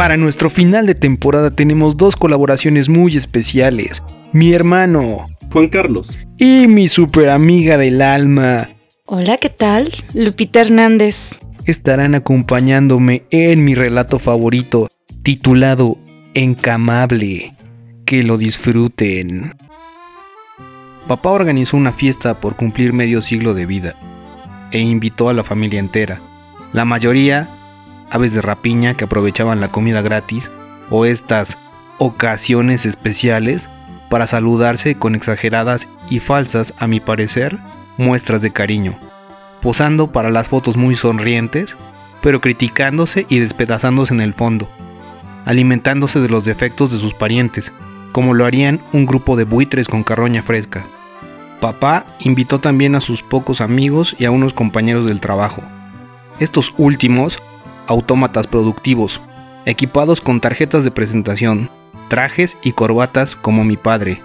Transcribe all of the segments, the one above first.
Para nuestro final de temporada tenemos dos colaboraciones muy especiales. Mi hermano, Juan Carlos. Y mi super amiga del alma. Hola, ¿qué tal? Lupita Hernández. Estarán acompañándome en mi relato favorito, titulado Encamable. Que lo disfruten. Papá organizó una fiesta por cumplir medio siglo de vida e invitó a la familia entera. La mayoría, aves de rapiña que aprovechaban la comida gratis o estas ocasiones especiales para saludarse con exageradas y falsas, a mi parecer, muestras de cariño, posando para las fotos muy sonrientes, pero criticándose y despedazándose en el fondo, alimentándose de los defectos de sus parientes, como lo harían un grupo de buitres con carroña fresca. Papá invitó también a sus pocos amigos y a unos compañeros del trabajo. Estos últimos, autómatas productivos, equipados con tarjetas de presentación, trajes y corbatas como mi padre.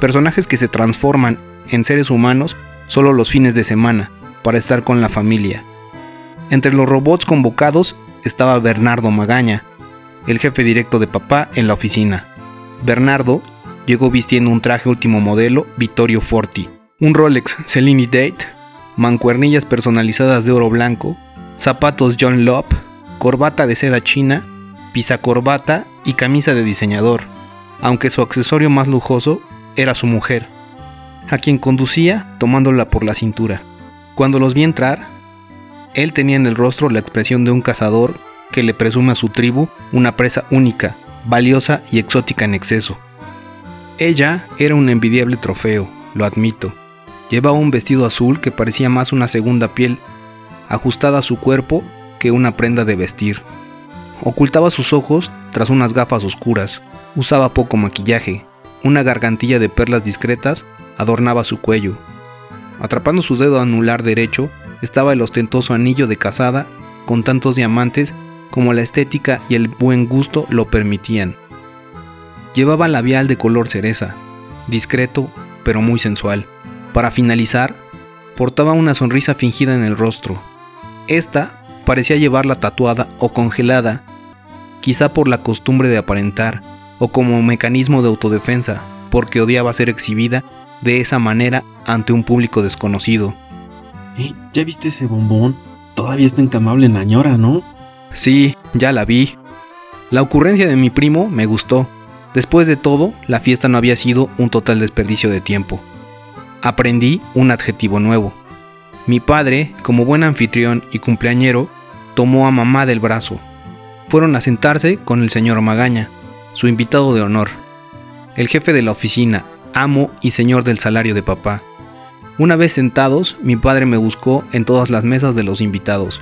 Personajes que se transforman en seres humanos solo los fines de semana, para estar con la familia. Entre los robots convocados estaba Bernardo Magaña, el jefe directo de papá en la oficina. Bernardo llegó vistiendo un traje último modelo Vittorio Forti, un Rolex Cellini Date, mancuernillas personalizadas de oro blanco, zapatos John Lop, corbata de seda china corbata y camisa de diseñador, aunque su accesorio más lujoso era su mujer, a quien conducía tomándola por la cintura. Cuando los vi entrar, él tenía en el rostro la expresión de un cazador que le presume a su tribu una presa única, valiosa y exótica en exceso. Ella era un envidiable trofeo, lo admito. Llevaba un vestido azul que parecía más una segunda piel, ajustada a su cuerpo que una prenda de vestir. Ocultaba sus ojos tras unas gafas oscuras, usaba poco maquillaje, una gargantilla de perlas discretas adornaba su cuello. Atrapando su dedo anular derecho estaba el ostentoso anillo de casada con tantos diamantes como la estética y el buen gusto lo permitían. Llevaba labial de color cereza, discreto pero muy sensual. Para finalizar, portaba una sonrisa fingida en el rostro. Esta parecía llevarla tatuada o congelada, quizá por la costumbre de aparentar o como mecanismo de autodefensa, porque odiaba ser exhibida de esa manera ante un público desconocido. ¿Eh? ¿Ya viste ese bombón? Todavía está encamable en Añora, ¿no? Sí, ya la vi. La ocurrencia de mi primo me gustó. Después de todo, la fiesta no había sido un total desperdicio de tiempo. Aprendí un adjetivo nuevo. Mi padre, como buen anfitrión y cumpleañero, tomó a mamá del brazo. Fueron a sentarse con el señor Magaña, su invitado de honor, el jefe de la oficina, amo y señor del salario de papá. Una vez sentados, mi padre me buscó en todas las mesas de los invitados.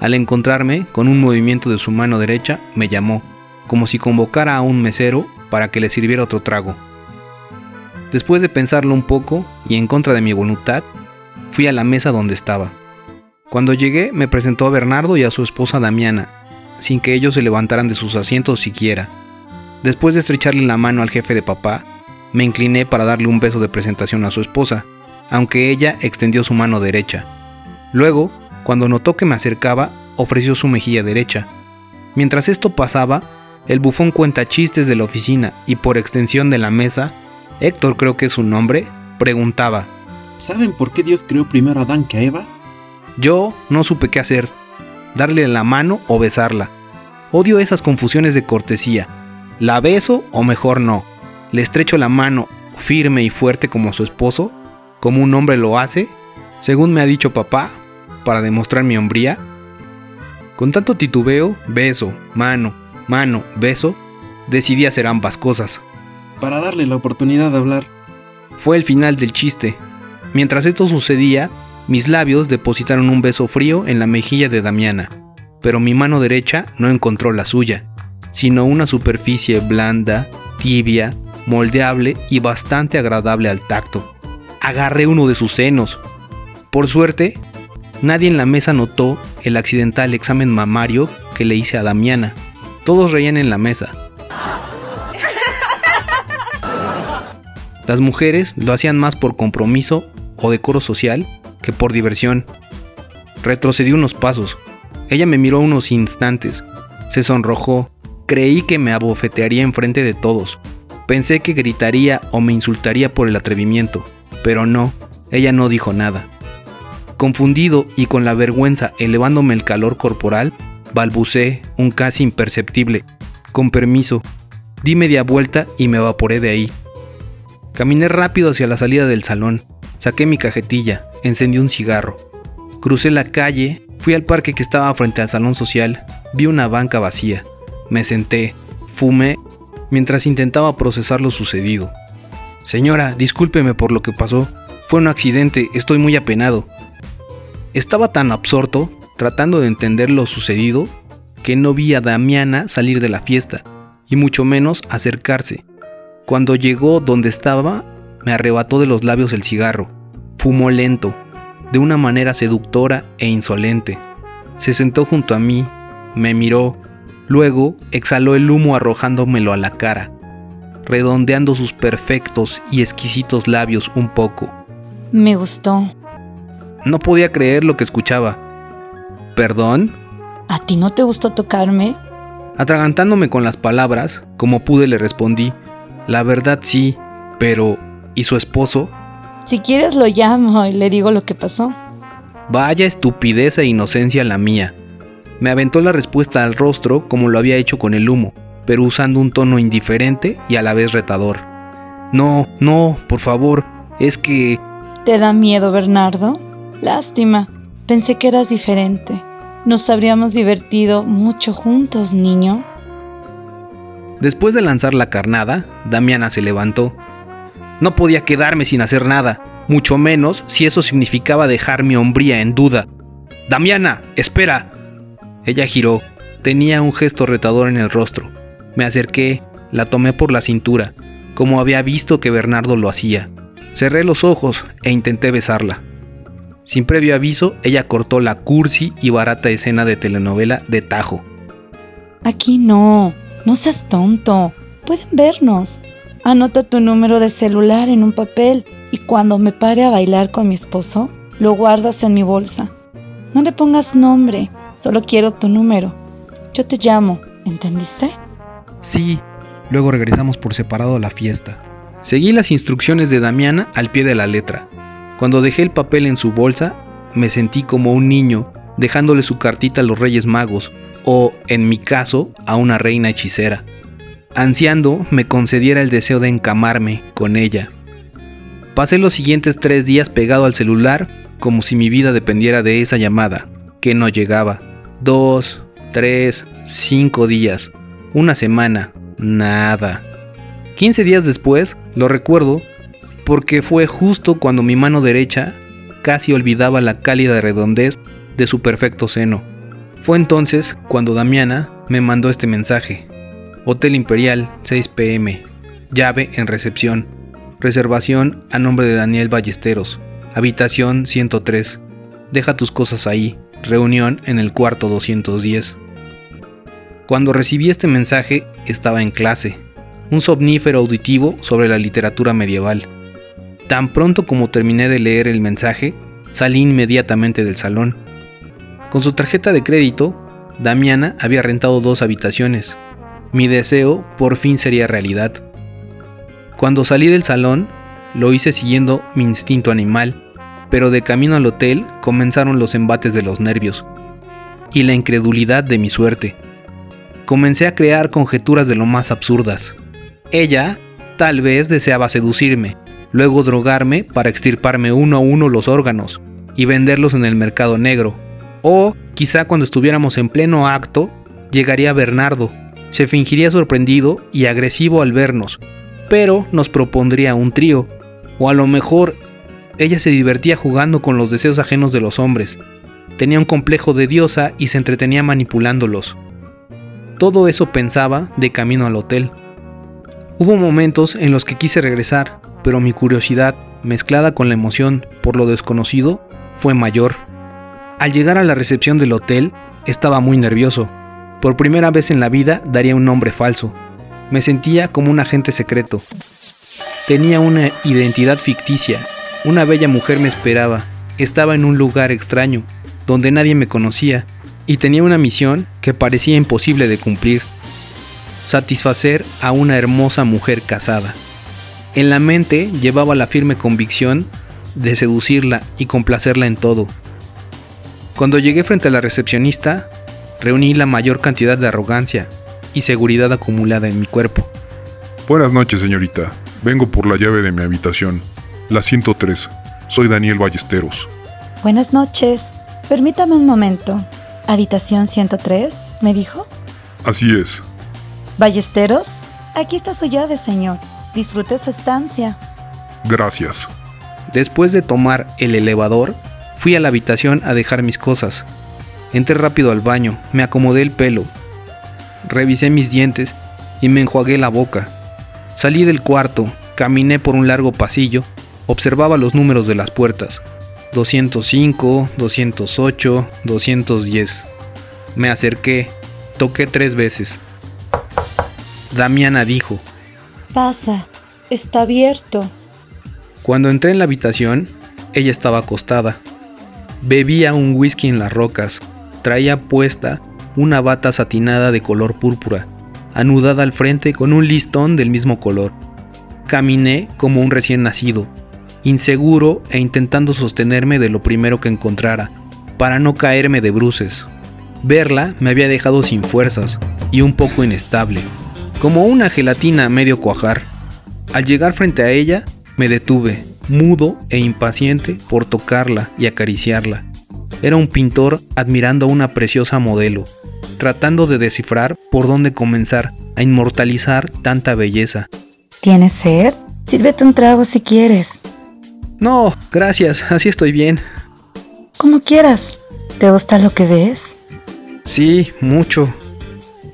Al encontrarme, con un movimiento de su mano derecha, me llamó, como si convocara a un mesero para que le sirviera otro trago. Después de pensarlo un poco y en contra de mi voluntad, fui a la mesa donde estaba. Cuando llegué me presentó a Bernardo y a su esposa Damiana, sin que ellos se levantaran de sus asientos siquiera. Después de estrecharle la mano al jefe de papá, me incliné para darle un beso de presentación a su esposa, aunque ella extendió su mano derecha. Luego, cuando notó que me acercaba, ofreció su mejilla derecha. Mientras esto pasaba, el bufón cuenta chistes de la oficina y por extensión de la mesa, Héctor creo que es su nombre, preguntaba, ¿Saben por qué Dios creó primero a Adán que a Eva? Yo no supe qué hacer, darle la mano o besarla. Odio esas confusiones de cortesía. ¿La beso o mejor no? ¿Le estrecho la mano firme y fuerte como su esposo, como un hombre lo hace, según me ha dicho papá, para demostrar mi hombría? Con tanto titubeo, beso, mano, mano, beso, decidí hacer ambas cosas. Para darle la oportunidad de hablar. Fue el final del chiste, Mientras esto sucedía, mis labios depositaron un beso frío en la mejilla de Damiana, pero mi mano derecha no encontró la suya, sino una superficie blanda, tibia, moldeable y bastante agradable al tacto. Agarré uno de sus senos. Por suerte, nadie en la mesa notó el accidental examen mamario que le hice a Damiana. Todos reían en la mesa. Las mujeres lo hacían más por compromiso o decoro social que por diversión. Retrocedí unos pasos. Ella me miró unos instantes. Se sonrojó. Creí que me abofetearía enfrente de todos. Pensé que gritaría o me insultaría por el atrevimiento, pero no, ella no dijo nada. Confundido y con la vergüenza elevándome el calor corporal, balbucé un casi imperceptible. Con permiso. Di media vuelta y me evaporé de ahí. Caminé rápido hacia la salida del salón. Saqué mi cajetilla, encendí un cigarro. Crucé la calle, fui al parque que estaba frente al salón social, vi una banca vacía. Me senté, fumé, mientras intentaba procesar lo sucedido. Señora, discúlpeme por lo que pasó. Fue un accidente, estoy muy apenado. Estaba tan absorto, tratando de entender lo sucedido, que no vi a Damiana salir de la fiesta, y mucho menos acercarse. Cuando llegó donde estaba, me arrebató de los labios el cigarro. Fumó lento, de una manera seductora e insolente. Se sentó junto a mí, me miró, luego exhaló el humo arrojándomelo a la cara, redondeando sus perfectos y exquisitos labios un poco. Me gustó. No podía creer lo que escuchaba. ¿Perdón? ¿A ti no te gustó tocarme? Atragantándome con las palabras, como pude le respondí, la verdad sí, pero ¿y su esposo? Si quieres lo llamo y le digo lo que pasó. Vaya estupidez e inocencia la mía. Me aventó la respuesta al rostro como lo había hecho con el humo, pero usando un tono indiferente y a la vez retador. No, no, por favor, es que... ¿Te da miedo, Bernardo? Lástima, pensé que eras diferente. Nos habríamos divertido mucho juntos, niño. Después de lanzar la carnada, Damiana se levantó. No podía quedarme sin hacer nada, mucho menos si eso significaba dejar mi hombría en duda. Damiana, espera. Ella giró. Tenía un gesto retador en el rostro. Me acerqué, la tomé por la cintura, como había visto que Bernardo lo hacía. Cerré los ojos e intenté besarla. Sin previo aviso, ella cortó la cursi y barata escena de telenovela de Tajo. Aquí no, no seas tonto. Pueden vernos. Anota tu número de celular en un papel y cuando me pare a bailar con mi esposo, lo guardas en mi bolsa. No le pongas nombre, solo quiero tu número. Yo te llamo, ¿entendiste? Sí. Luego regresamos por separado a la fiesta. Seguí las instrucciones de Damiana al pie de la letra. Cuando dejé el papel en su bolsa, me sentí como un niño dejándole su cartita a los Reyes Magos, o, en mi caso, a una reina hechicera. Ansiando me concediera el deseo de encamarme con ella. Pasé los siguientes tres días pegado al celular como si mi vida dependiera de esa llamada, que no llegaba. Dos, tres, cinco días, una semana, nada. Quince días después, lo recuerdo, porque fue justo cuando mi mano derecha casi olvidaba la cálida redondez de su perfecto seno. Fue entonces cuando Damiana me mandó este mensaje. Hotel Imperial, 6 pm. Llave en recepción. Reservación a nombre de Daniel Ballesteros. Habitación 103. Deja tus cosas ahí. Reunión en el cuarto 210. Cuando recibí este mensaje estaba en clase. Un somnífero auditivo sobre la literatura medieval. Tan pronto como terminé de leer el mensaje, salí inmediatamente del salón. Con su tarjeta de crédito, Damiana había rentado dos habitaciones, mi deseo por fin sería realidad. Cuando salí del salón, lo hice siguiendo mi instinto animal, pero de camino al hotel comenzaron los embates de los nervios y la incredulidad de mi suerte. Comencé a crear conjeturas de lo más absurdas. Ella tal vez deseaba seducirme, luego drogarme para extirparme uno a uno los órganos y venderlos en el mercado negro. O quizá cuando estuviéramos en pleno acto, llegaría Bernardo se fingiría sorprendido y agresivo al vernos, pero nos propondría un trío, o a lo mejor ella se divertía jugando con los deseos ajenos de los hombres, tenía un complejo de diosa y se entretenía manipulándolos. Todo eso pensaba de camino al hotel. Hubo momentos en los que quise regresar, pero mi curiosidad, mezclada con la emoción por lo desconocido, fue mayor. Al llegar a la recepción del hotel, estaba muy nervioso, por primera vez en la vida daría un nombre falso. Me sentía como un agente secreto. Tenía una identidad ficticia. Una bella mujer me esperaba. Estaba en un lugar extraño, donde nadie me conocía, y tenía una misión que parecía imposible de cumplir. Satisfacer a una hermosa mujer casada. En la mente llevaba la firme convicción de seducirla y complacerla en todo. Cuando llegué frente a la recepcionista, reuní la mayor cantidad de arrogancia y seguridad acumulada en mi cuerpo. Buenas noches, señorita. Vengo por la llave de mi habitación, la 103. Soy Daniel Ballesteros. Buenas noches. Permítame un momento. ¿Habitación 103? ¿Me dijo? Así es. ¿Ballesteros? Aquí está su llave, señor. Disfrute su estancia. Gracias. Después de tomar el elevador, fui a la habitación a dejar mis cosas. Entré rápido al baño, me acomodé el pelo, revisé mis dientes y me enjuagué la boca. Salí del cuarto, caminé por un largo pasillo, observaba los números de las puertas. 205, 208, 210. Me acerqué, toqué tres veces. Damiana dijo, Pasa, está abierto. Cuando entré en la habitación, ella estaba acostada. Bebía un whisky en las rocas. Traía puesta una bata satinada de color púrpura, anudada al frente con un listón del mismo color. Caminé como un recién nacido, inseguro e intentando sostenerme de lo primero que encontrara, para no caerme de bruces. Verla me había dejado sin fuerzas y un poco inestable, como una gelatina a medio cuajar. Al llegar frente a ella, me detuve, mudo e impaciente por tocarla y acariciarla. Era un pintor admirando a una preciosa modelo, tratando de descifrar por dónde comenzar a inmortalizar tanta belleza. ¿Tienes sed? Sírvete un trago si quieres. No, gracias, así estoy bien. Como quieras. ¿Te gusta lo que ves? Sí, mucho.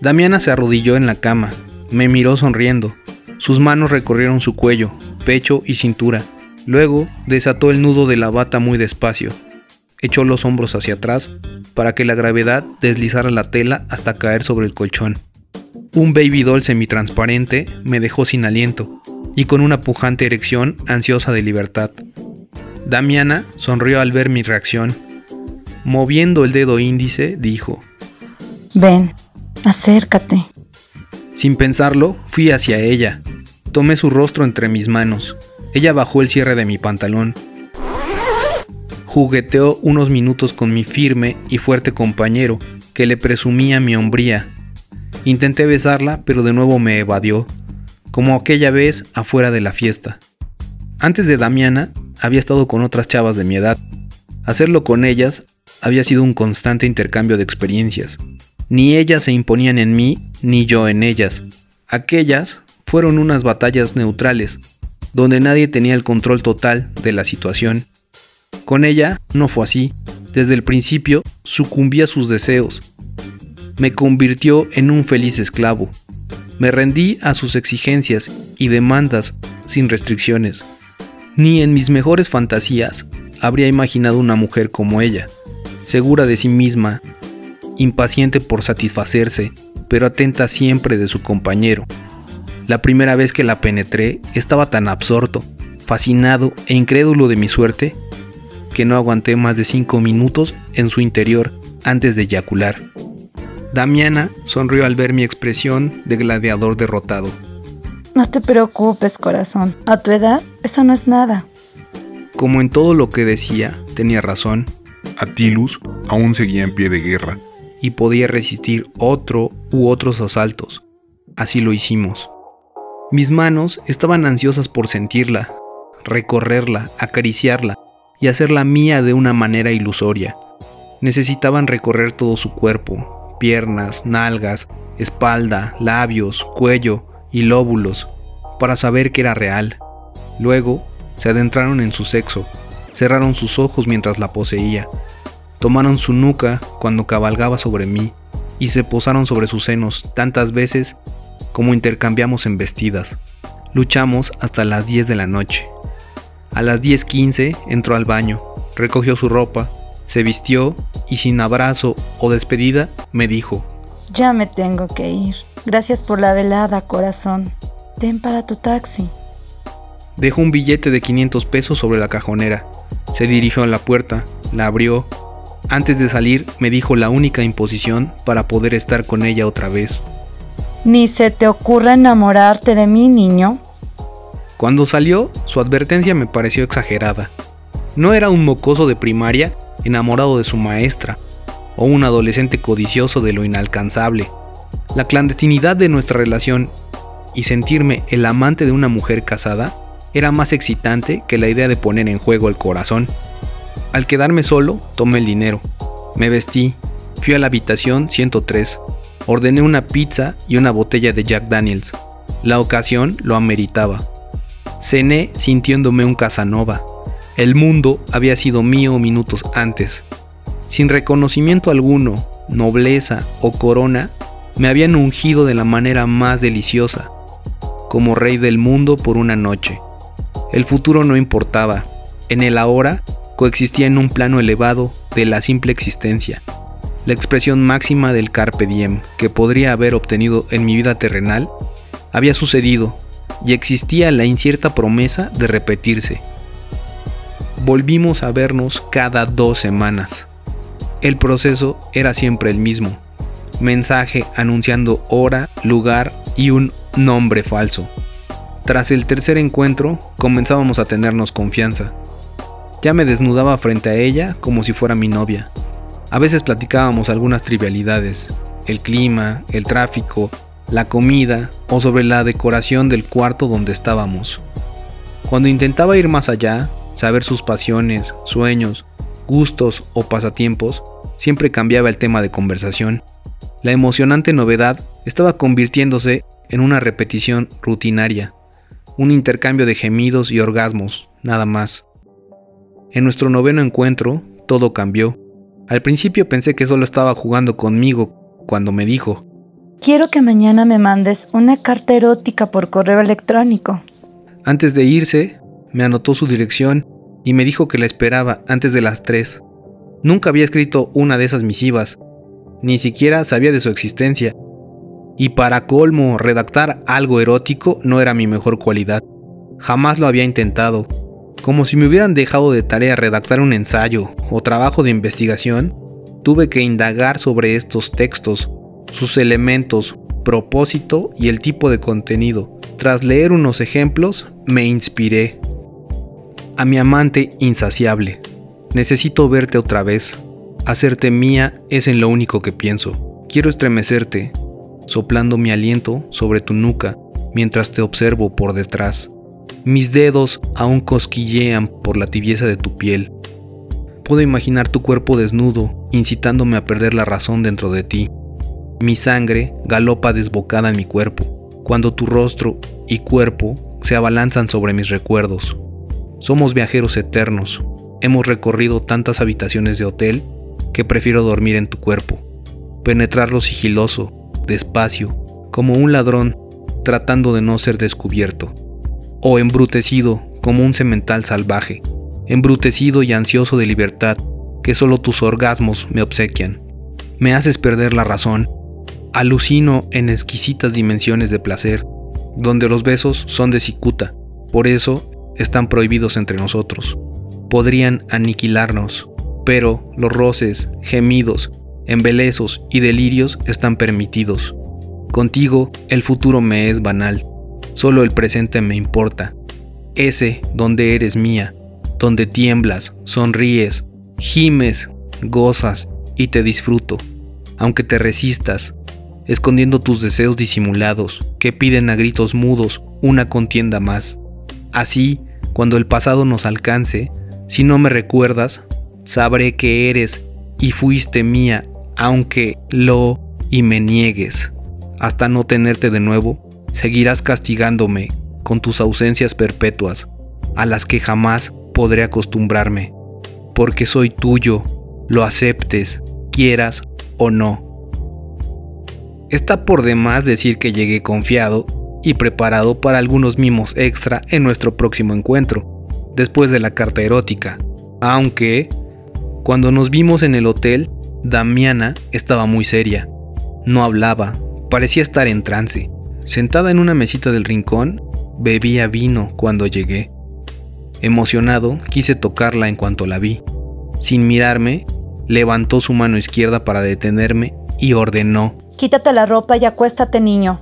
Damiana se arrodilló en la cama, me miró sonriendo. Sus manos recorrieron su cuello, pecho y cintura. Luego desató el nudo de la bata muy despacio. Echó los hombros hacia atrás para que la gravedad deslizara la tela hasta caer sobre el colchón. Un baby doll semitransparente me dejó sin aliento y con una pujante erección ansiosa de libertad. Damiana sonrió al ver mi reacción. Moviendo el dedo índice, dijo, Ven, acércate. Sin pensarlo, fui hacia ella. Tomé su rostro entre mis manos. Ella bajó el cierre de mi pantalón. Jugueteó unos minutos con mi firme y fuerte compañero, que le presumía mi hombría. Intenté besarla, pero de nuevo me evadió, como aquella vez afuera de la fiesta. Antes de Damiana, había estado con otras chavas de mi edad. Hacerlo con ellas había sido un constante intercambio de experiencias. Ni ellas se imponían en mí, ni yo en ellas. Aquellas fueron unas batallas neutrales, donde nadie tenía el control total de la situación. Con ella no fue así. Desde el principio sucumbí a sus deseos. Me convirtió en un feliz esclavo. Me rendí a sus exigencias y demandas sin restricciones. Ni en mis mejores fantasías habría imaginado una mujer como ella, segura de sí misma, impaciente por satisfacerse, pero atenta siempre de su compañero. La primera vez que la penetré estaba tan absorto, fascinado e incrédulo de mi suerte que no aguanté más de cinco minutos en su interior antes de eyacular. Damiana sonrió al ver mi expresión de gladiador derrotado. No te preocupes, corazón. A tu edad, eso no es nada. Como en todo lo que decía, tenía razón. Atilus aún seguía en pie de guerra. Y podía resistir otro u otros asaltos. Así lo hicimos. Mis manos estaban ansiosas por sentirla, recorrerla, acariciarla y hacerla mía de una manera ilusoria. Necesitaban recorrer todo su cuerpo, piernas, nalgas, espalda, labios, cuello y lóbulos, para saber que era real. Luego se adentraron en su sexo, cerraron sus ojos mientras la poseía, tomaron su nuca cuando cabalgaba sobre mí y se posaron sobre sus senos tantas veces como intercambiamos embestidas. Luchamos hasta las 10 de la noche. A las 10.15 entró al baño, recogió su ropa, se vistió y sin abrazo o despedida me dijo, Ya me tengo que ir. Gracias por la velada, corazón. Ten para tu taxi. Dejó un billete de 500 pesos sobre la cajonera. Se dirigió a la puerta, la abrió Antes de salir me dijo la única imposición para poder estar con ella otra vez. Ni se te ocurra enamorarte de mí, niño. Cuando salió, su advertencia me pareció exagerada. No era un mocoso de primaria enamorado de su maestra, o un adolescente codicioso de lo inalcanzable. La clandestinidad de nuestra relación y sentirme el amante de una mujer casada era más excitante que la idea de poner en juego el corazón. Al quedarme solo, tomé el dinero. Me vestí, fui a la habitación 103, ordené una pizza y una botella de Jack Daniels. La ocasión lo ameritaba. Cené sintiéndome un Casanova. El mundo había sido mío minutos antes. Sin reconocimiento alguno, nobleza o corona, me habían ungido de la manera más deliciosa, como rey del mundo por una noche. El futuro no importaba, en el ahora coexistía en un plano elevado de la simple existencia, la expresión máxima del carpe diem que podría haber obtenido en mi vida terrenal, había sucedido y existía la incierta promesa de repetirse. Volvimos a vernos cada dos semanas. El proceso era siempre el mismo. Mensaje anunciando hora, lugar y un nombre falso. Tras el tercer encuentro, comenzábamos a tenernos confianza. Ya me desnudaba frente a ella como si fuera mi novia. A veces platicábamos algunas trivialidades, el clima, el tráfico, la comida o sobre la decoración del cuarto donde estábamos. Cuando intentaba ir más allá, saber sus pasiones, sueños, gustos o pasatiempos, siempre cambiaba el tema de conversación. La emocionante novedad estaba convirtiéndose en una repetición rutinaria, un intercambio de gemidos y orgasmos, nada más. En nuestro noveno encuentro, todo cambió. Al principio pensé que solo estaba jugando conmigo cuando me dijo, Quiero que mañana me mandes una carta erótica por correo electrónico. Antes de irse, me anotó su dirección y me dijo que la esperaba antes de las 3. Nunca había escrito una de esas misivas, ni siquiera sabía de su existencia, y para colmo, redactar algo erótico no era mi mejor cualidad. Jamás lo había intentado. Como si me hubieran dejado de tarea redactar un ensayo o trabajo de investigación, tuve que indagar sobre estos textos, sus elementos, propósito y el tipo de contenido. Tras leer unos ejemplos, me inspiré. A mi amante insaciable. Necesito verte otra vez. Hacerte mía es en lo único que pienso. Quiero estremecerte, soplando mi aliento sobre tu nuca mientras te observo por detrás. Mis dedos aún cosquillean por la tibieza de tu piel. Puedo imaginar tu cuerpo desnudo, incitándome a perder la razón dentro de ti. Mi sangre galopa desbocada en mi cuerpo, cuando tu rostro y cuerpo se abalanzan sobre mis recuerdos. Somos viajeros eternos. Hemos recorrido tantas habitaciones de hotel que prefiero dormir en tu cuerpo, penetrarlo sigiloso, despacio, como un ladrón tratando de no ser descubierto, o embrutecido como un semental salvaje, embrutecido y ansioso de libertad que solo tus orgasmos me obsequian. Me haces perder la razón, alucino en exquisitas dimensiones de placer, donde los besos son de cicuta, por eso están prohibidos entre nosotros. Podrían aniquilarnos, pero los roces, gemidos, embelezos y delirios están permitidos. Contigo el futuro me es banal, solo el presente me importa. Ese donde eres mía, donde tiemblas, sonríes, gimes, gozas y te disfruto, aunque te resistas, escondiendo tus deseos disimulados que piden a gritos mudos una contienda más. Así, cuando el pasado nos alcance, si no me recuerdas, sabré que eres y fuiste mía aunque lo y me niegues, hasta no tenerte de nuevo, seguirás castigándome con tus ausencias perpetuas, a las que jamás podré acostumbrarme, porque soy tuyo, lo aceptes, quieras o no. Está por demás decir que llegué confiado y preparado para algunos mimos extra en nuestro próximo encuentro, después de la carta erótica, aunque, cuando nos vimos en el hotel, Damiana estaba muy seria. No hablaba, parecía estar en trance. Sentada en una mesita del rincón, bebía vino cuando llegué. Emocionado, quise tocarla en cuanto la vi. Sin mirarme, levantó su mano izquierda para detenerme y ordenó. Quítate la ropa y acuéstate, niño.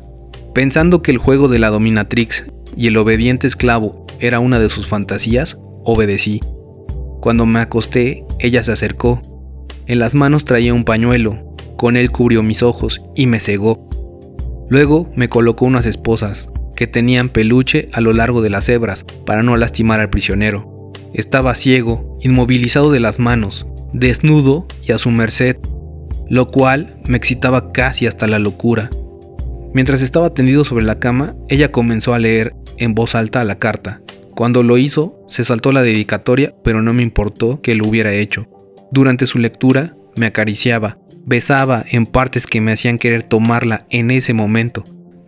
Pensando que el juego de la dominatrix y el obediente esclavo era una de sus fantasías, obedecí. Cuando me acosté, ella se acercó. En las manos traía un pañuelo, con él cubrió mis ojos y me cegó. Luego me colocó unas esposas, que tenían peluche a lo largo de las hebras para no lastimar al prisionero. Estaba ciego, inmovilizado de las manos, desnudo y a su merced, lo cual me excitaba casi hasta la locura. Mientras estaba tendido sobre la cama, ella comenzó a leer en voz alta la carta. Cuando lo hizo, se saltó la dedicatoria, pero no me importó que lo hubiera hecho. Durante su lectura, me acariciaba, besaba en partes que me hacían querer tomarla en ese momento,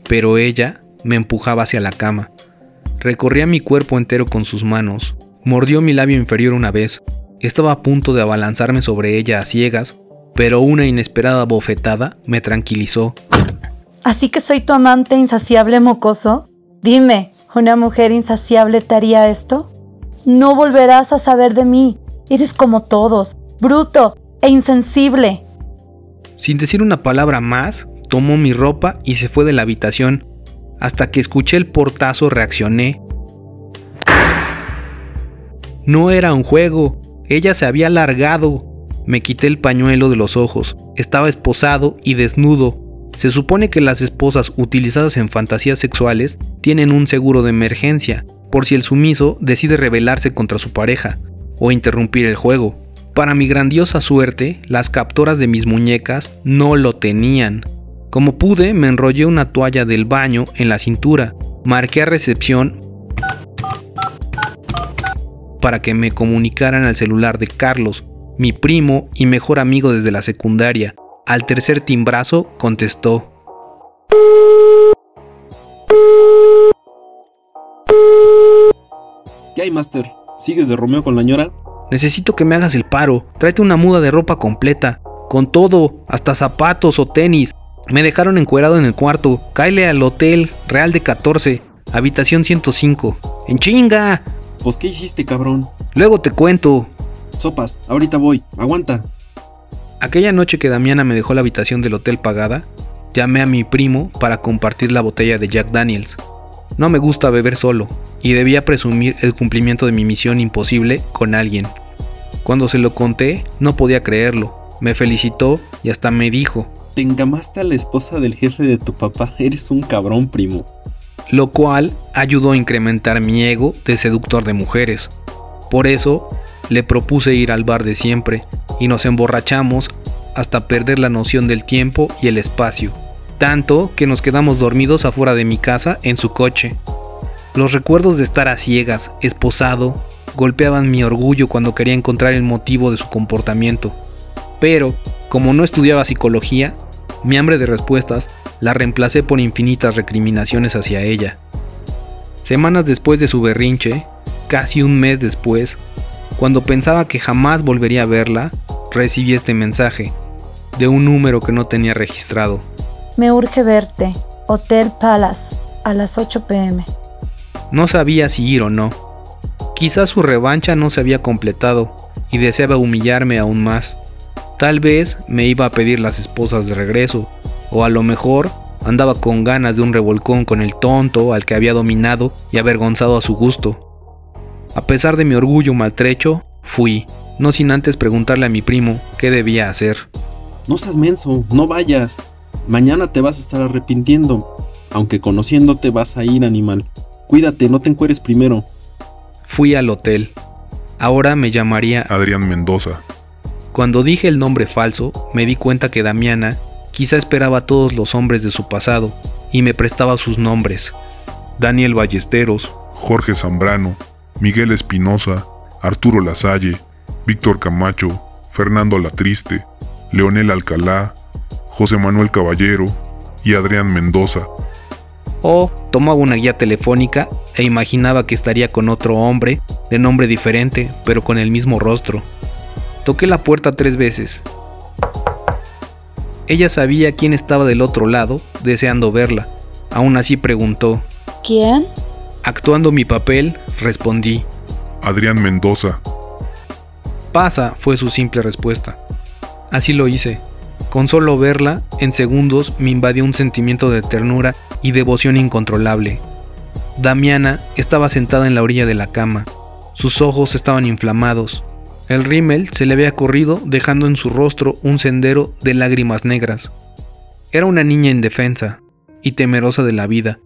pero ella me empujaba hacia la cama. Recorría mi cuerpo entero con sus manos, mordió mi labio inferior una vez, estaba a punto de abalanzarme sobre ella a ciegas, pero una inesperada bofetada me tranquilizó. ¿Así que soy tu amante insaciable mocoso? Dime, ¿una mujer insaciable te haría esto? No volverás a saber de mí. Eres como todos, bruto e insensible. Sin decir una palabra más, tomó mi ropa y se fue de la habitación. Hasta que escuché el portazo reaccioné. No era un juego, ella se había largado. Me quité el pañuelo de los ojos, estaba esposado y desnudo. Se supone que las esposas utilizadas en fantasías sexuales tienen un seguro de emergencia, por si el sumiso decide rebelarse contra su pareja o interrumpir el juego. Para mi grandiosa suerte, las captoras de mis muñecas no lo tenían. Como pude, me enrollé una toalla del baño en la cintura, marqué a recepción para que me comunicaran al celular de Carlos, mi primo y mejor amigo desde la secundaria. Al tercer timbrazo contestó. ¿Qué hay, Master? ¿Sigues de Romeo con la ñora? Necesito que me hagas el paro. Tráete una muda de ropa completa. Con todo, hasta zapatos o tenis. Me dejaron encuerado en el cuarto. Cáele al hotel Real de 14, habitación 105. ¡En chinga! Pues, ¿qué hiciste, cabrón? Luego te cuento. Sopas, ahorita voy. Aguanta. Aquella noche que Damiana me dejó la habitación del hotel pagada, llamé a mi primo para compartir la botella de Jack Daniels. No me gusta beber solo, y debía presumir el cumplimiento de mi misión imposible con alguien. Cuando se lo conté, no podía creerlo. Me felicitó y hasta me dijo, Te engamaste a la esposa del jefe de tu papá, eres un cabrón, primo. lo cual ayudó a incrementar mi ego de seductor de mujeres. Por eso, le propuse ir al bar de siempre y nos emborrachamos hasta perder la noción del tiempo y el espacio, tanto que nos quedamos dormidos afuera de mi casa en su coche. Los recuerdos de estar a ciegas, esposado, golpeaban mi orgullo cuando quería encontrar el motivo de su comportamiento. Pero, como no estudiaba psicología, mi hambre de respuestas la reemplacé por infinitas recriminaciones hacia ella. Semanas después de su berrinche, casi un mes después, cuando pensaba que jamás volvería a verla, recibí este mensaje, de un número que no tenía registrado. Me urge verte. Hotel Palace, a las 8 pm. No sabía si ir o no. Quizás su revancha no se había completado y deseaba humillarme aún más. Tal vez me iba a pedir las esposas de regreso, o a lo mejor andaba con ganas de un revolcón con el tonto al que había dominado y avergonzado a su gusto. A pesar de mi orgullo maltrecho, fui, no sin antes preguntarle a mi primo qué debía hacer. No seas menso, no vayas. Mañana te vas a estar arrepintiendo. Aunque conociéndote vas a ir, animal. Cuídate, no te encueres primero. Fui al hotel. Ahora me llamaría... Adrián Mendoza. Cuando dije el nombre falso, me di cuenta que Damiana quizá esperaba a todos los hombres de su pasado y me prestaba sus nombres. Daniel Ballesteros, Jorge Zambrano, Miguel Espinosa, Arturo Lasalle, Víctor Camacho, Fernando Latriste, Leonel Alcalá, José Manuel Caballero y Adrián Mendoza. O tomaba una guía telefónica e imaginaba que estaría con otro hombre de nombre diferente, pero con el mismo rostro. Toqué la puerta tres veces. Ella sabía quién estaba del otro lado, deseando verla. Aún así preguntó. ¿Quién? Actuando mi papel, respondí. Adrián Mendoza. Pasa, fue su simple respuesta. Así lo hice. Con solo verla, en segundos me invadió un sentimiento de ternura y devoción incontrolable. Damiana estaba sentada en la orilla de la cama. Sus ojos estaban inflamados. El rímel se le había corrido dejando en su rostro un sendero de lágrimas negras. Era una niña indefensa y temerosa de la vida,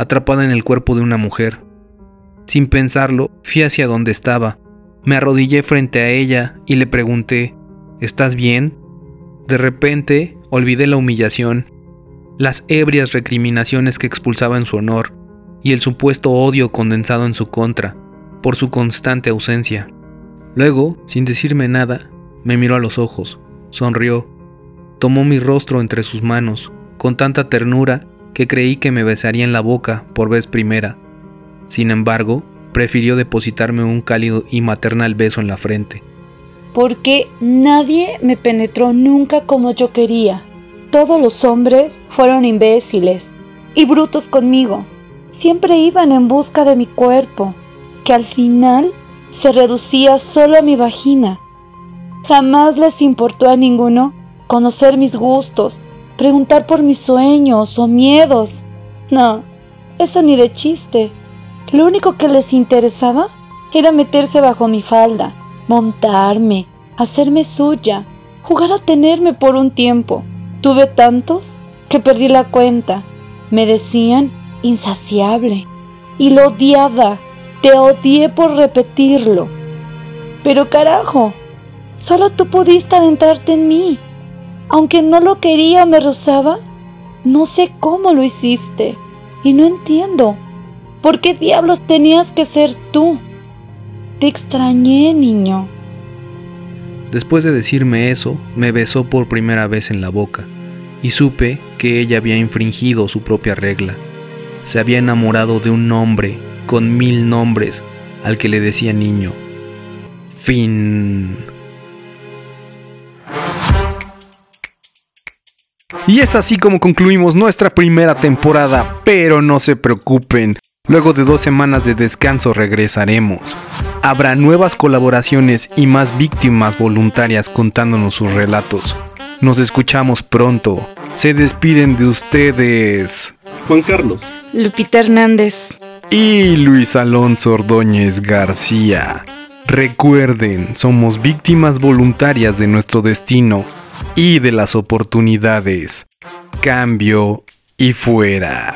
atrapada en el cuerpo de una mujer. Sin pensarlo, fui hacia donde estaba. Me arrodillé frente a ella y le pregunté, ¿Estás bien? De repente, olvidé la humillación, las ebrias recriminaciones que expulsaba en su honor y el supuesto odio condensado en su contra por su constante ausencia. Luego, sin decirme nada, me miró a los ojos, sonrió, tomó mi rostro entre sus manos, con tanta ternura que creí que me besaría en la boca por vez primera. Sin embargo, prefirió depositarme un cálido y maternal beso en la frente. Porque nadie me penetró nunca como yo quería. Todos los hombres fueron imbéciles y brutos conmigo. Siempre iban en busca de mi cuerpo, que al final se reducía solo a mi vagina. Jamás les importó a ninguno conocer mis gustos, preguntar por mis sueños o miedos. No, eso ni de chiste. Lo único que les interesaba era meterse bajo mi falda, montarme, hacerme suya, jugar a tenerme por un tiempo. Tuve tantos que perdí la cuenta. Me decían insaciable y lo odiaba. Te odié por repetirlo. Pero carajo, solo tú pudiste adentrarte en mí. Aunque no lo quería me rozaba, no sé cómo lo hiciste. Y no entiendo. ¿Por qué diablos tenías que ser tú? Te extrañé, niño. Después de decirme eso, me besó por primera vez en la boca, y supe que ella había infringido su propia regla. Se había enamorado de un hombre con mil nombres al que le decía niño. Fin. Y es así como concluimos nuestra primera temporada, pero no se preocupen, luego de dos semanas de descanso regresaremos. Habrá nuevas colaboraciones y más víctimas voluntarias contándonos sus relatos. Nos escuchamos pronto. Se despiden de ustedes. Juan Carlos. Lupita Hernández. Y Luis Alonso Ordóñez García. Recuerden, somos víctimas voluntarias de nuestro destino y de las oportunidades. Cambio y fuera.